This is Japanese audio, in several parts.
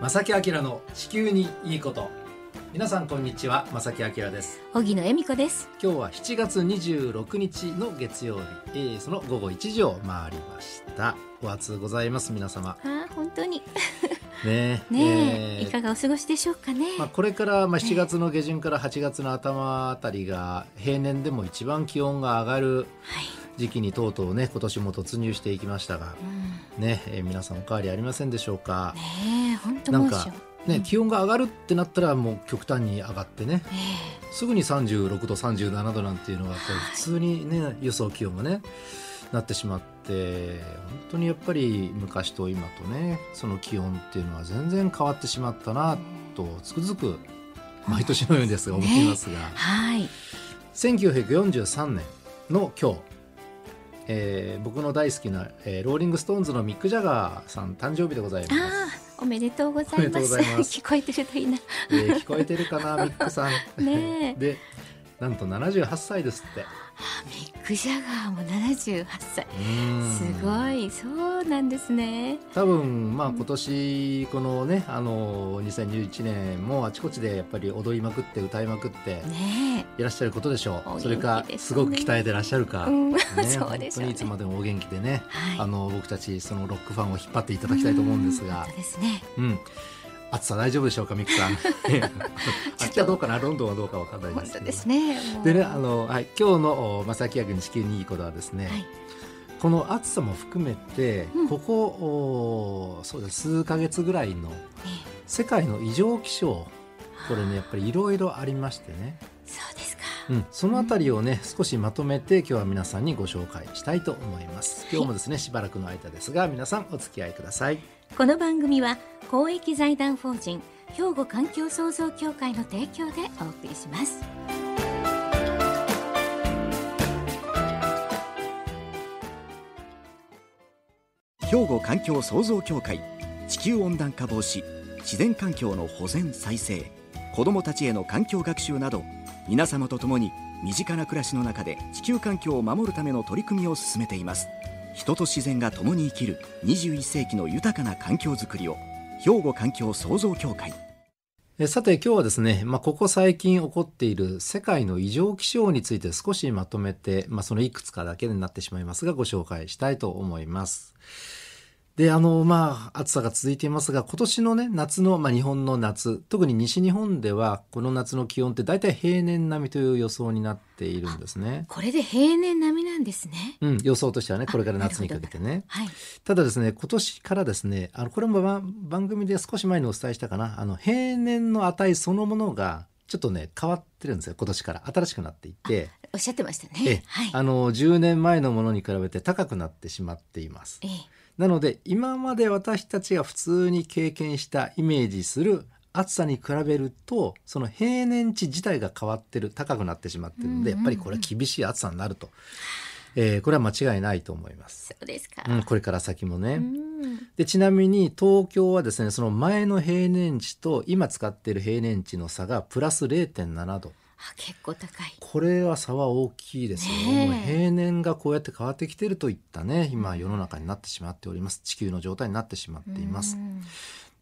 正木明の地球にいいこと。皆さんこんにちは正木明です。荻野恵美子です。今日は7月26日の月曜日、えー、その午後1時を回りました。お暑ございます皆様。あ本当に。ね ねえー、いかがお過ごしでしょうかね、まあ、これからまあ7月の下旬から8月の頭あたりが平年でも一番気温が上がる時期にとうとうね今年も突入していきましたが、うん、ね、えー、皆さんお変わりありませんでしょうか。ねなんかね、うん、気温が上がるってなったらもう極端に上がってね、えー、すぐに36度37度なんていうのが普通にね、はい、予想気温がねなってしまって本当にやっぱり昔と今とねその気温っていうのは全然変わってしまったなとつくづく毎年のようにですが思いますが、ね、はい、1943年の今日えー、僕の大好きな、えー、ローリング・ストーンズのミック・ジャガーさん誕生日でございます。おめでとうございます。聞こえてるといいな。えー、聞こえてるかな、ミックさん。ねで、なんと78歳ですって。ミック・ジャガーも78歳。すごい。そうなんですね。多分まあ今年このねあの2021年もあちこちでやっぱり踊りまくって歌いまくっていらっしゃることでしょう、ね、それかすごく鍛えてらっしゃるか、うん。ね、本当にいつまでもお元気でね、はい、あの僕たちそのロックファンを引っ張っていただきたいと思うんですが、うん、ですね、うん暑さ大丈夫でしょうか、ミクさん。秋はどうかな、ロンドンはどうかわかんないですけど。ですね。でね、あの、はい、今日の正木役に地球にいいことはですね。はい、この暑さも含めて、うん、ここ、おそうです、数か月ぐらいの。世界の異常気象。これね、やっぱりいろいろありましてね。そうですか。うん、そのあたりをね、少しまとめて、今日は皆さんにご紹介したいと思います。今日もですね、しばらくの間ですが、皆さんお付き合いください。この番組は公益財団法人兵庫環境創造協会の提供でお送りします。兵庫環境創造協会地球温暖化防止自然環境の保全再生子どもたちへの環境学習など皆様と共に身近な暮らしの中で地球環境を守るための取り組みを進めています人と自然が共に生きる21世紀の豊かな環境づくりを兵庫環境創造協会さて今日はですね、まあ、ここ最近起こっている世界の異常気象について少しまとめて、まあ、そのいくつかだけになってしまいますがご紹介したいと思います。で、あの、まあ、暑さが続いていますが、今年のね、夏の、まあ、日本の夏、特に西日本では、この夏の気温って大体平年並みという予想になっているんですね。これで平年並みなんですね。うん、予想としてはね、これから夏にかけてね。はい。ただですね、今年からですね、あの、これも番組で少し前にお伝えしたかな、あの、平年の値そのものが、ちょっとね、変わってるんですよ、今年から。新しくなっていて。おっしゃってましたね。はい。あの、10年前のものに比べて高くなってしまっています。ええ。なので今まで私たちが普通に経験したイメージする暑さに比べるとその平年値自体が変わってる高くなってしまってるので、やっぱりこれは厳しい暑さになると。えー、これは間違いないと思います。そうですか。うん、これから先もね。で、ちなみに東京はですね、その前の平年値と今使っている平年値の差がプラス0.7度。結構高い。これは差は大きいですよ、ね、平年がこうやって変わってきてるといったね今世の中になってしまっております。地球の状態になってしまっています。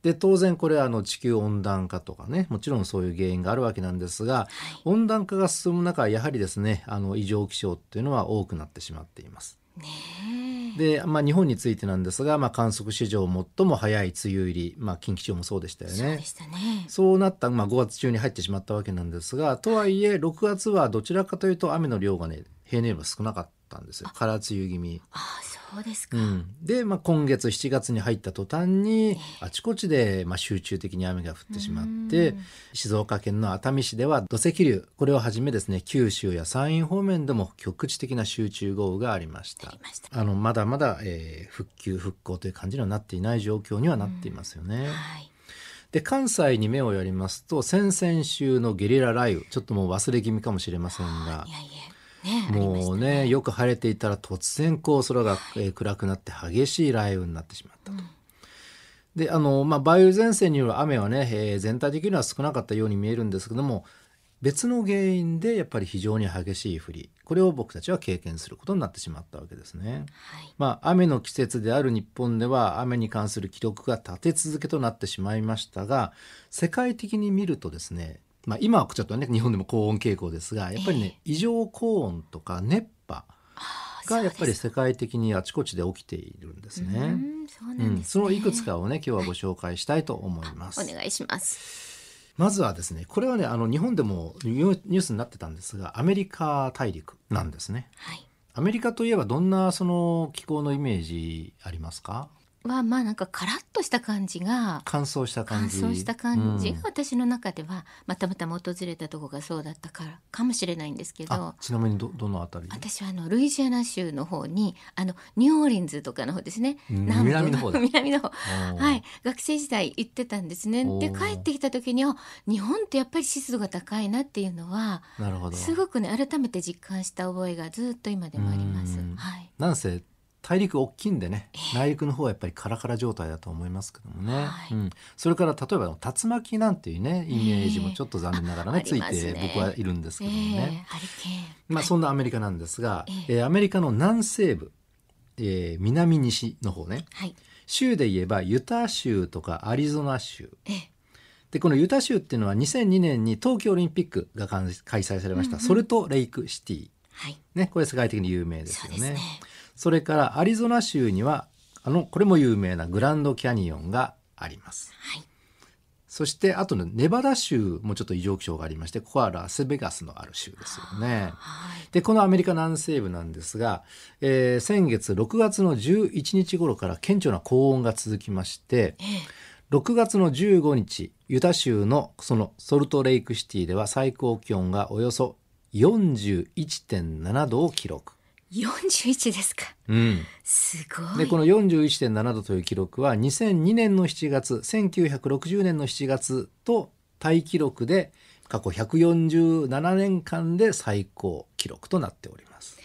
で当然これはあの地球温暖化とかねもちろんそういう原因があるわけなんですが、はい、温暖化が進む中やはりですねあの異常気象っていうのは多くなってしまっています。ねで、まあ、日本についてなんですが、まあ、観測史上最も早い梅雨入り、まあ、近畿地方もそうでしたよね。そうでしたね。そうなった、まあ、5月中に入ってしまったわけなんですが、とはいえ、6月はどちらかというと雨の量がね、平年よりも少なかったんですよ。空梅雨気味。ああ、そうですか。うん、で、まあ、今月7月に入った途端に、あちこちで、まあ、集中的に雨が降ってしまって、静岡県の熱海市では土石流、これをはじめですね、九州や山陰方面でも局地的な集中豪雨がありました。あの、まだまだ、えー、復旧、復興という感じにはなっていない状況にはなっていますよね。はい。で関西に目をやりますと先々週のゲリラ雷雨ちょっともう忘れ気味かもしれませんがいやいやね、もうね、ね、よく晴れていたら突然こう空が、えー、暗くなって激しい雷雨になってしまったと。うん、であの、まあ、梅雨前線による雨はね、えー、全体的には少なかったように見えるんですけども別の原因でやっぱり非常に激しい降りこれを僕たちは経験することになってしまったわけですね。はいまあ、雨の季節である日本では雨に関する記録が立て続けとなってしまいましたが世界的に見るとですね、まあ、今はちょっとね日本でも高温傾向ですがやっぱりね、異常高温とか熱波がやっぱり世界的にあちこちで起きているんですね。んそううん、なんですねそのいくつかをね今日はご紹介したいと思います。お願いしますまずはですねこれはねあの日本でもニュニュースになってたんですがアメリカ大陸なんですね。はいアメリカといえばどんなその気候のイメージありますか？はまあなんかカラッとした感じが乾燥した感じ。乾燥した感じうん。が私の中では、まあたまたま訪れたとこがそうだったからかもしれないんですけどあちなみにどどのあたり？私はあのルイジアナ州の方にあのニューオーリンズとかの方ですね。うん南部南の方だ。南の方。はい。学生時代行ってたんですね。で帰ってきた時にあ日本ってやっぱり湿度が高いなっていうのはなるほど。すごくね改めて実感した覚えがずっと今でもあります。うん。はい。なんせ大陸大きいんでね内陸の方はやっぱりカラカラ状態だと思いますけどもね、はい。うん、それから例えば竜巻なんていうねイメージもちょっと残念ながらね、あついて僕はいるんですけえどもね、まあ、そんなアメリカなんですが、ええ。ーアメリカの南西部、えー南西の方ね。はい。州で言えばユタ州とかアリゾナ州。ええ。でこのユタ州っていうのは2002年に冬季オリンピックが開開催されました、うんうんソルトレイクシティ。はい。ねこれ世界的に有名ですよねそれからアリゾナ州にはあのこれも有名なグランドキャニオンがあります。はい。そしてあとのネバダ州もちょっと異常気象がありましてここはラスベガスのある州ですよね。はい。でこのアメリカ南西部なんですが、えー先月6月の11日頃から顕著な高温が続きましてええ。6月の15日ユタ州のそのソルトレイクシティでは最高気温がおよそ41.7度を記録。41ですか。うん、すごい。でこの41.7度という記録は2002年の7月1960年の7月とタイ記録で過去147年間で最高記録となっております。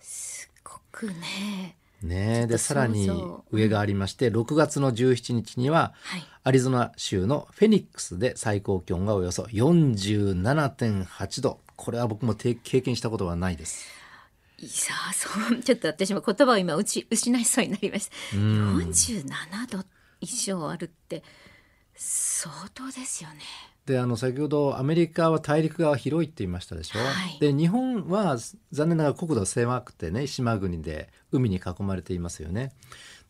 すごくね。ねでさらに上がありまして6月の17日にははい。アリゾナ州のフェニックスで最高気温がおよそ47.8度。これは僕もて経験したことはないです。いやそう ちょっと私も言葉を今うち失いそうになりました。うん。47度以上あるって相当ですよね。であの先ほどアメリカは大陸が広いって言いましたでしょ、はい。で日本は残念ながら国土狭くてね島国で海に囲まれていますよね。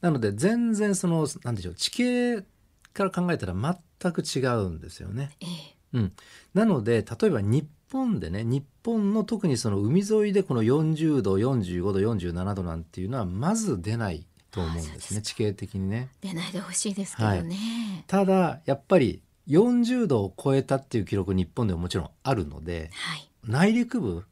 なので全然そのなんでしょう地形から考えたら全く違うんですよね、ええ。うん、なので例えば日本でね日本の特にその海沿いでこの40度45度47度なんていうのはまず出ないと思うんですね。地形的にね。出ないでほしいですけどね。ただやっぱり40度を超えたっていう記録日本でももちろんあるのではい、内陸部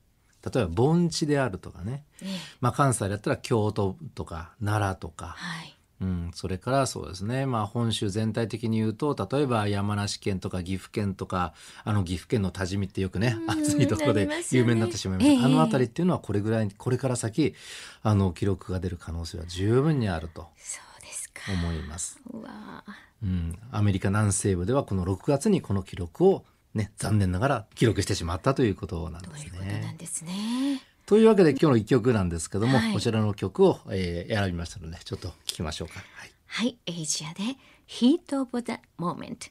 例えば盆地であるとかね、ええ。まあ、関西だったら京都とか奈良とか、はいうん、それからそうですね、まあ、本州全体的に言うと例えば山梨県とか岐阜県とかあの岐阜県の多治見ってよくねうん暑いところで有名になってしまいました、ええ。あの辺りっていうのはこれぐらいこれから先あの記録が出る可能性は十分にあるとそうですか。思います。うわあうん、アメリカ南西部ではこの6月にこの記録を、ね、残念ながら記録してしまったということなんですということなんね。ですねというわけで今日の一曲なんですけども、はい。こちらの曲を、えー選びましたのでちょっと聞きましょうか。はい。はい。エイジアでヒートオブザモーメント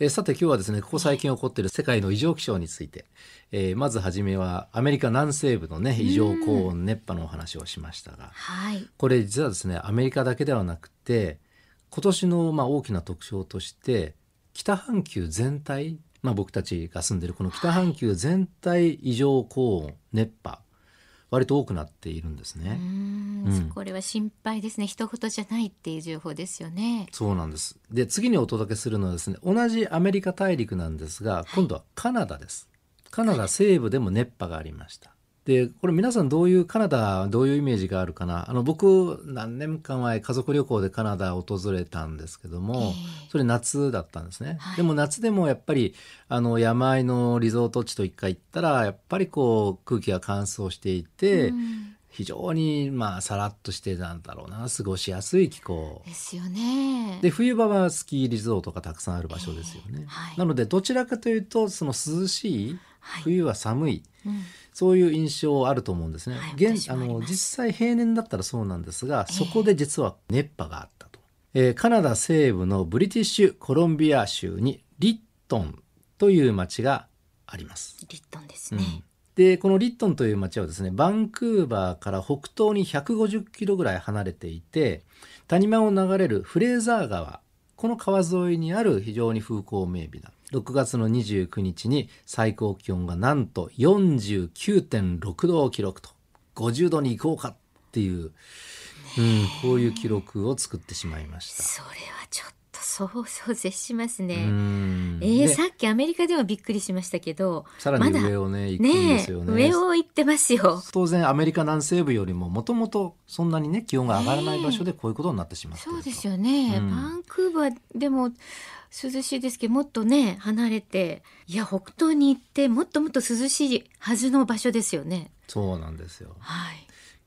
えーさて今日はですねここ最近起こっている世界の異常気象について、えーまずはじめはアメリカ南西部のね異常高温熱波のお話をしましたが、はい。これ実はですねアメリカだけではなくて今年のまあ大きな特徴として北半球全体、まあ、僕たちが住んでるこの北半球全体異常高温熱波割と多くなっているんですね。んうん。これは心配ですね。一言じゃないっていう情報ですよね。そうなんです。で次にお届けするのはですね同じアメリカ大陸なんですが今度はカナダです。カナダ西部でも熱波がありましたでこれ皆さんどういうカナダどういうイメージがあるかな？あの僕何年か前家族旅行でカナダを訪れたんですけども、ええ。それ夏だったんですね、はい。でも夏でもやっぱりあの山あいのリゾート地と一回行ったらやっぱりこう空気が乾燥していて、うん。非常にまあさらっとしてなんだろうな過ごしやすい気候。ですよね。で冬場はスキーリゾートがたくさんある場所ですよね、えーはい。なのでどちらかというとその涼しいはい。冬は寒い、うんそういう印象あると思うんですね。はい現あの実際平年だったらそうなんですが、ええそこで実は熱波があったと、えーカナダ西部のブリティッシュコロンビア州にリットンという町があります。リットンですね。うんでこのリットンという町はですねバンクーバーから北東に150キロぐらい離れていて谷間を流れるフレーザー川この川沿いにある非常に風光明媚な6月の29日に最高気温がなんと49.6度を記録と50度に行こうかっていう、うん、こういう記録を作ってしまいました。それはちょっと想像絶しますね。うんえー、でさっきアメリカではびっくりしましたけど、さらに上をね行くんねえですよね。上を行ってますよ。当然アメリカ南西部よりももともとそんなにね気温が上がらない場所でこういうことになってしまっているとそうですよね、うんバンクーバーでも涼しいですけどもっとね離れていや北東に行ってもっともっと涼しいはずの場所ですよね。そうなんですよはい。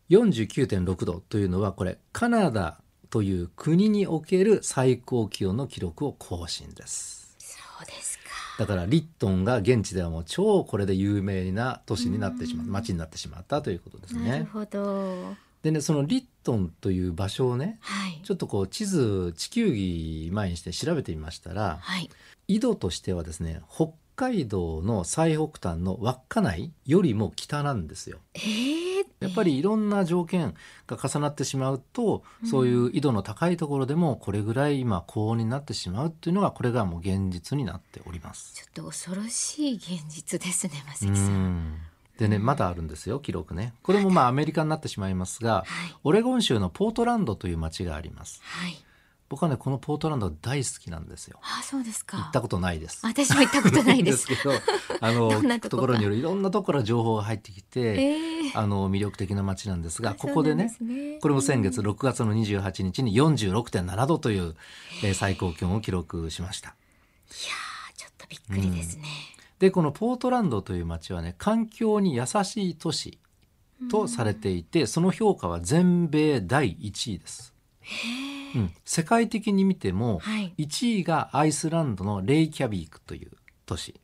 49.6度というのはこれカナダという国における最高気温の記録を更新ですそうですか。だからリットンが現地ではもう超これで有名な都市になってしまう町になってしまったということですねなるほど。でねそのリットンという場所をねはい。ちょっとこう地図地球儀前にして調べてみましたらはい。緯度としてはですね北海道の最北端の稚内よりも北なんですよ。えー、やっぱりいろんな条件が重なってしまうと、そういう緯度の高いところでもこれぐらい今高温になってしまうっていうのがこれがもう現実になっております。ちょっと恐ろしい現実ですね、まさうきさん。んでねまだあるんですよ記録ね。これもまあアメリカになってしまいますが、はい。オレゴン州のポートランドという町があります。はい。僕はねこのポートランド大好きなんですよ。あ、そうですか。行ったことないです。私も行ったことないです。けど、あの とところによるいろんなところから情報が入ってきて、ええあの魅力的な街なんですが、あここでねねこれも先月6月の28日に46.7度という、えー最高気温を記録しました。いやーちょっとびっくりですね。でこのポートランドという街はね環境に優しい都市とされていて、その評価は全米第1位です。うん、世界的に見ても、はい。1位がアイスランドのレイキャビークという都市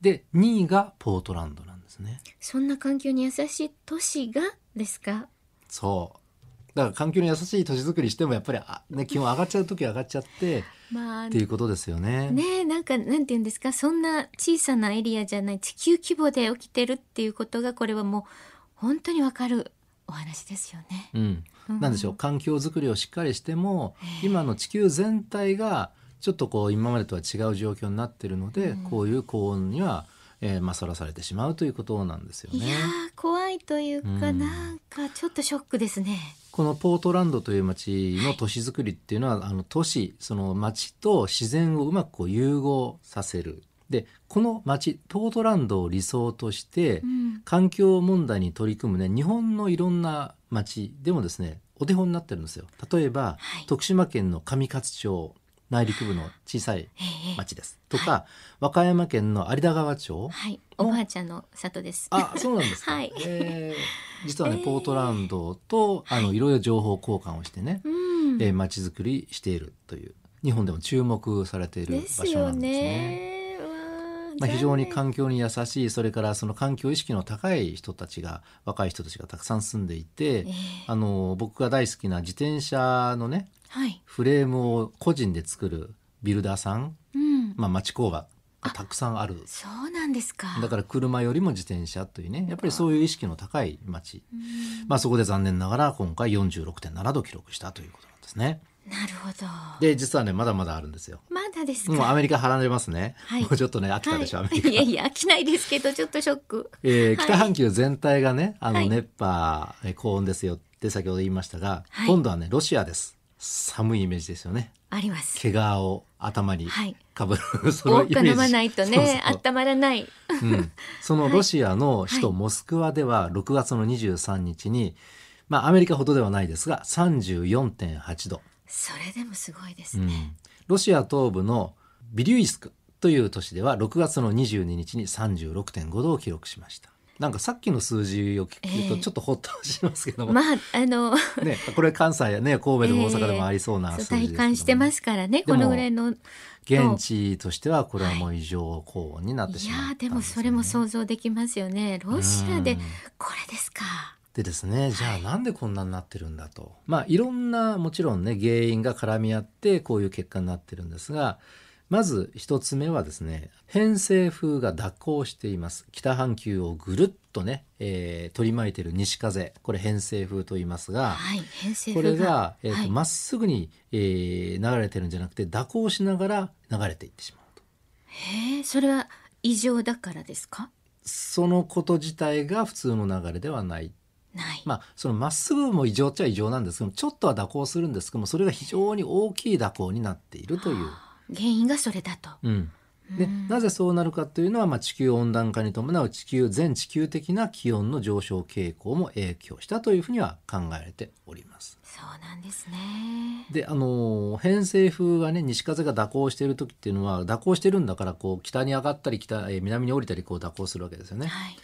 で2位がポートランドなんですねそんな環境に優しい都市がですか？そうだから環境に優しい都市づくりしてもやっぱりあ、ね、気温上がっちゃう時は上がっちゃってまあっていうことですよね。ねえなんかなんて言うんですかそんな小さなエリアじゃない地球規模で起きてるっていうことがこれはもう本当にわかるお話ですよね。うん、うん。なんでしょう環境づくりをしっかりしても今の地球全体がちょっとこう今までとは違う状況になってるので、うん。こういう高温には、えーまあ、さらされてしまうということなんですよね。いやー怖いというか、うん。なんかちょっとショックですね。このポートランドという町の都市づくりっていうのは、あの都市その町と自然をうまくこう融合させる。でこの町ポートランドを理想として、うん。環境問題に取り組むね日本のいろんな町でもですねお手本になってるんですよ。例えば、はい。徳島県の上勝町内陸部の小さいええ町です。とか、和歌山県の有田川町はい。おばあちゃんの里です。あそうなんですか、はい。えー実はね、えー。ポートランドとあのい。ろいろ情報交換をしてね、うん、えー、街づくりしているという日本でも注目されている場所なんですね。まあ、非常に残環境に優しいそれからその環境意識の高い人たちが若い人たちがたくさん住んでいて、あの僕が大好きな自転車のねはい。フレームを個人で作るビルダーさん、うん。まあ、町工場がたくさんあるそうなんですか。だから車よりも自転車というねやっぱりそういう意識の高い町、うんまあ、そこで残念ながら今回46.7度記録したということなんですね。なるほど。で実はねまだまだあるんですよ。まだですか？もうアメリカ離れますね。はいもうちょっとね飽きたでしょ、はアメリカ。いやいや飽きないですけどちょっとショック。えーはい北半球全体がねあはいの熱波、えー高温ですよって先ほど言いましたが、はい今度はねロシアです。寒いイメージですよね。あります。毛皮を頭にはい。かぶる、そ多く飲まジないとねそうそう温まらない。うん、そのロシアの首都はいモスクワでは6月の23日に、まあアメリカほどではないですが34.8度、それでもすごいですうんね。ロシア東部のビリュイスクという都市では6月の22日に36.5度を記録しました。なんかさっきの数字を聞くとええ。ちょっとほっとしますけども、まああのね、これ関西やね神戸でも大阪でも ありそうな数字ですけども体感してますからねこのぐらいの現地としてはこれはもう異常高温になっていしまったんやーでもですよね。それも想像できますよね。ロシアでうん。これですか。でですねじゃあなんでこんなになってるんだと、まあいろんなもちろんね原因が絡み合ってこういう結果になってるんですがまず一つ目はですね偏西風が蛇行しています。北半球をぐるっとね、えー取り巻いてる西風。これ偏西風と言いますが、はいこれが、えーとはい。まっすぐに、えー流れてるんじゃなくて蛇行しながら流れていってしまうと。へえそれは異常だからですか？そのこと自体が普通の流れではない。ない、まあそのまっすぐも異常っちゃ異常なんですけどちょっとは蛇行するんですけどもそれが非常に大きい蛇行になっているという。原因がそれだと。うん。でなぜそうなるかというのは、まあ、地球温暖化に伴う地球全地球的な気温の上昇傾向も影響したというふうには考えられております。そうなんですね。であの偏西風がね西風が蛇行している時っていうのは蛇行してるんだからこう北に上がったり北、えー南に降りたりこう蛇行するわけですよね。はい。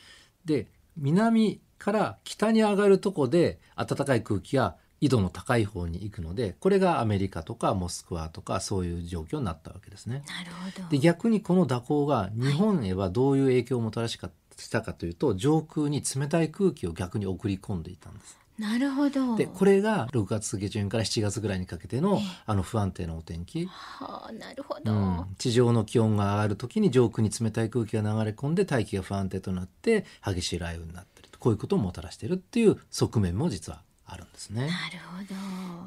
で南から北に上がるとこで暖かい空気が緯度の高い方に行くのでこれがアメリカとかモスクワとかそういう状況になったわけですね。なるほど。で逆にこの蛇行が日本へはどういう影響をもたらしかしたかというと上空に冷たい空気を逆に送り込んでいたんです。なるほど。でこれが6月下旬から7月ぐらいにかけてのええ。あの不安定なお天気、はあなるほど、うん、地上の気温が上がる時に上空に冷たい空気が流れ込んで大気が不安定となって激しい雷雨になってると。こういうことをもたらしているっていう側面も実はあるんですね。なる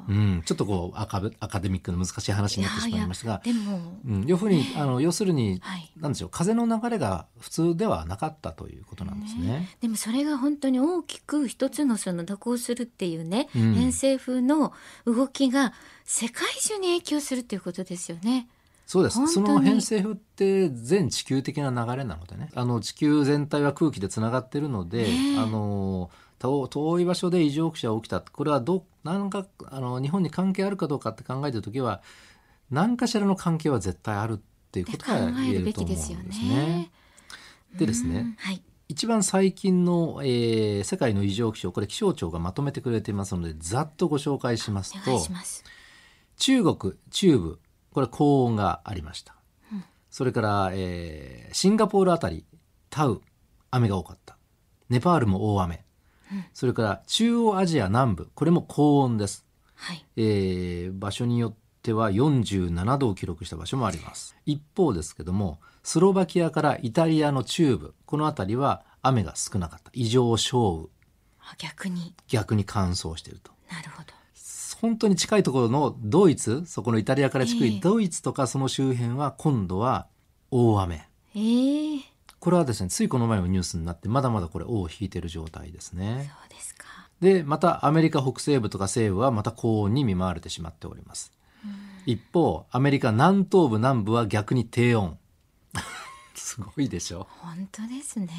ほど、うん、ちょっとこうアカベアカデミックな難しい話になってしまいましたが。いやいやでも、うん、要するにあの要するに、はい。なんでしょう。風の流れが普通ではなかったということなんですね。でもそれが本当に大きく一つのその蛇行するっていうね、うん。偏西風の動きが世界中に影響するっていうことですよね。そうです。その偏西風って全地球的な流れなのでね。あの地球全体は空気でつながってるので、ねえ。あの遠遠い場所で異常気象が起きたこれはど何かあの日本に関係あるかどうかって考えてる時は何かしらの関係は絶対あるっていうこと考が言ええると思うんですねね。。でですねうんはい。一番最近の、えー世界の異常気象これ気象庁がまとめてくれていますのでざっとご紹介しますと。中国中部これ高温がありました、それから、えーシンガポールあたりタウ雨が多かったネパールも大雨、それから中央アジア南部これも高温です、はい。えー場所によっては47度を記録した場所もあります。一方ですけどもスロバキアからイタリアの中部この辺りは雨が少なかった。異常少雨。あ逆に。逆に乾燥していると。なるほど。本当に近いところのドイツそこのイタリアから近ええ。いドイツとかその周辺は今度は大雨。ええこれはですねついこの前もニュースになってまだまだこれ尾を引いてる状態ですね。そうですか。でまたアメリカ北西部とか西部はまた高温に見舞われてしまっております。一方アメリカ南東部南部は逆に低温。すごいでしょ、本当ですね。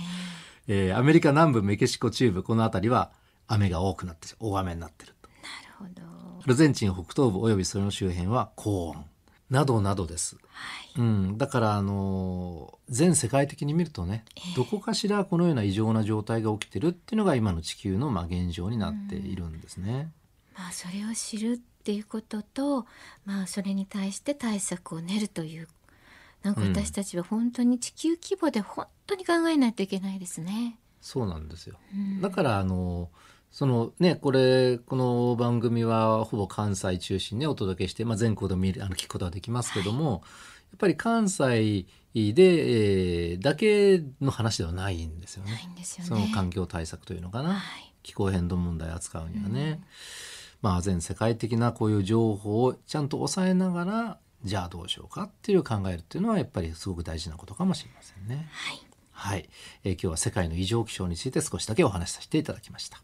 えーアメリカ南部メキシコ中部この辺りは雨が多くなって大雨になってると。なるほど。アルゼンチン北東部およびそれの周辺は高温などなどです、はい。うん、だからあのー全世界的に見るとね、どこかしらこのような異常な状態が起きてるっていうのが今の地球のまあ現状になっているんですね。まあそれを知るっていうことと、まあそれに対して対策を練るという。なんか私たちは本当に地球規模で本当に考えないといけないですね。そうなんですよ。うんだからあのそのねこれこの番組はほぼ関西中心にお届けして、まあ、全国でも見るあの聞くことができますけども、やっぱり関西で、えーだけの話ではないんですよね。ないんですよね。その環境対策というのかな、はい。気候変動問題を扱うにはね、まあ全世界的なこういう情報をちゃんと抑えながらじゃあどうしようかっていう考えるっていうのはやっぱりすごく大事なことかもしれませんね。はい。はい、えー今日は世界の異常気象について少しだけお話しさせていただきました。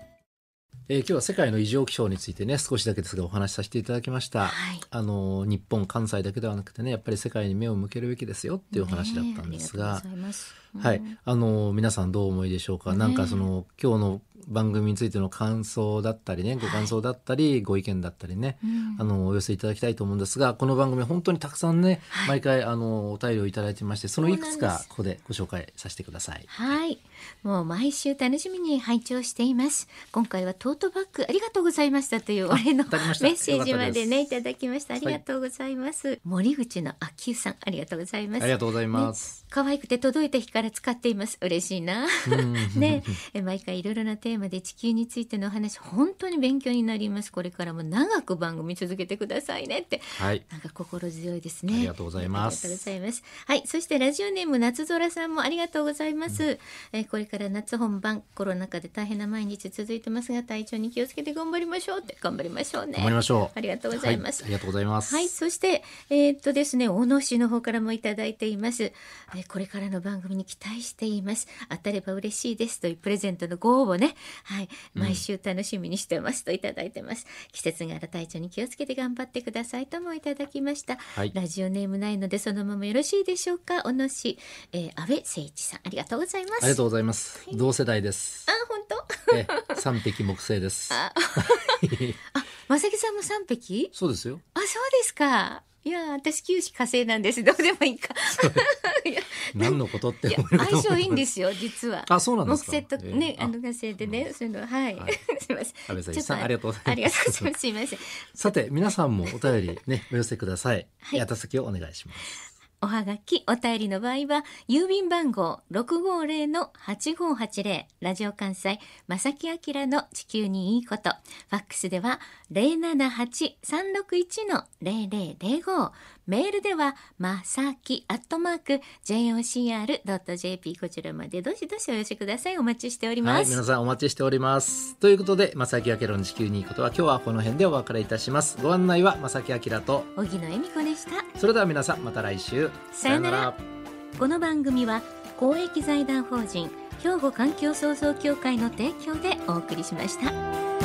えー今日は世界の異常気象についてね少しだけですがお話しさせていただきました、はい。あの日本関西だけではなくてねやっぱり世界に目を向けるべきですよっていうお話だったんですが、はい、あの皆さんどうお思いでしょうか、ねなんかその今日の番組についての感想だったりねご感想だったり、ご意見だったりね、うんあのお寄せいただきたいと思うんですがこの番組本当にたくさんね、毎回あのお便りをいただいてましてそのいくつかここでご紹介させてください。はい。もう毎週楽しみに拝聴しています。今回はトートバッグありがとうございましたというお礼のメッセージまでねよいただきました。ありがとうございます。森口の秋さんありがとうございます。ありがとうございます。可愛くて届いた日から使っています。嬉しいな。ね、え毎回いろいろなテーマで地球についてのお話本当に勉強になります。これからも長く番組続けてくださいねって。はい。なんか心強いですね。ありがとうございますありがとうございます。はい、そしてラジオネーム夏空さんもありがとうございます。えーこれから夏本番コロナ禍で大変な毎日続いてますが体調に気をつけて頑張りましょうって頑張りましょうね。頑張りましょう。ありがとうございます。はありがとうございます。はい、そして、えーっとですね、小野市の方からもいただいています。えーこれからの番組に期待しています。当たれば嬉しいですというプレゼントのご応募ね。はい、毎週楽しみにしてますといただいてます。季節柄体調に気をつけて頑張ってくださいともいただきました。はいラジオネームないのでそのままよろしいでしょうか？小野市、えー、安倍誠一さん、ありがとうございます。ありがとうございます。同世代です。あ、本当？え三匹木星です。あ、まさきさんも三匹？そうですよ。あ、そうですか。いや、私九死火星なんです。どうでもいいか。何のことって相性いいんです。すよ、実は。あ、そうなんで木すか。星とね、えーあの火星でね、そういうの、はい。はいすみません。安倍さんちょっとありがとうございますありがとうございます。すみません。さて、皆さんもお便りね、お寄せください。はい宛先をお願いします。おはがき、お便りの場合は、郵便番号650-8580、ラジオ関西、正木明の地球にいいこと。ファックスでは、078-361-0005。メールでは、まさきアットマーク、jocr.jp、こちらまでどしどしお寄せください。お待ちしておりはい、ます。皆さんお待ちしております。ということで、正木明の地球にいいことは今日はこの辺でお別れいたします。ご案内は正木明と、荻野恵美子でした。それでは皆さんまた来週。さよならこの番組は公益財団法人兵庫環境創造協会の提供でお送りしました。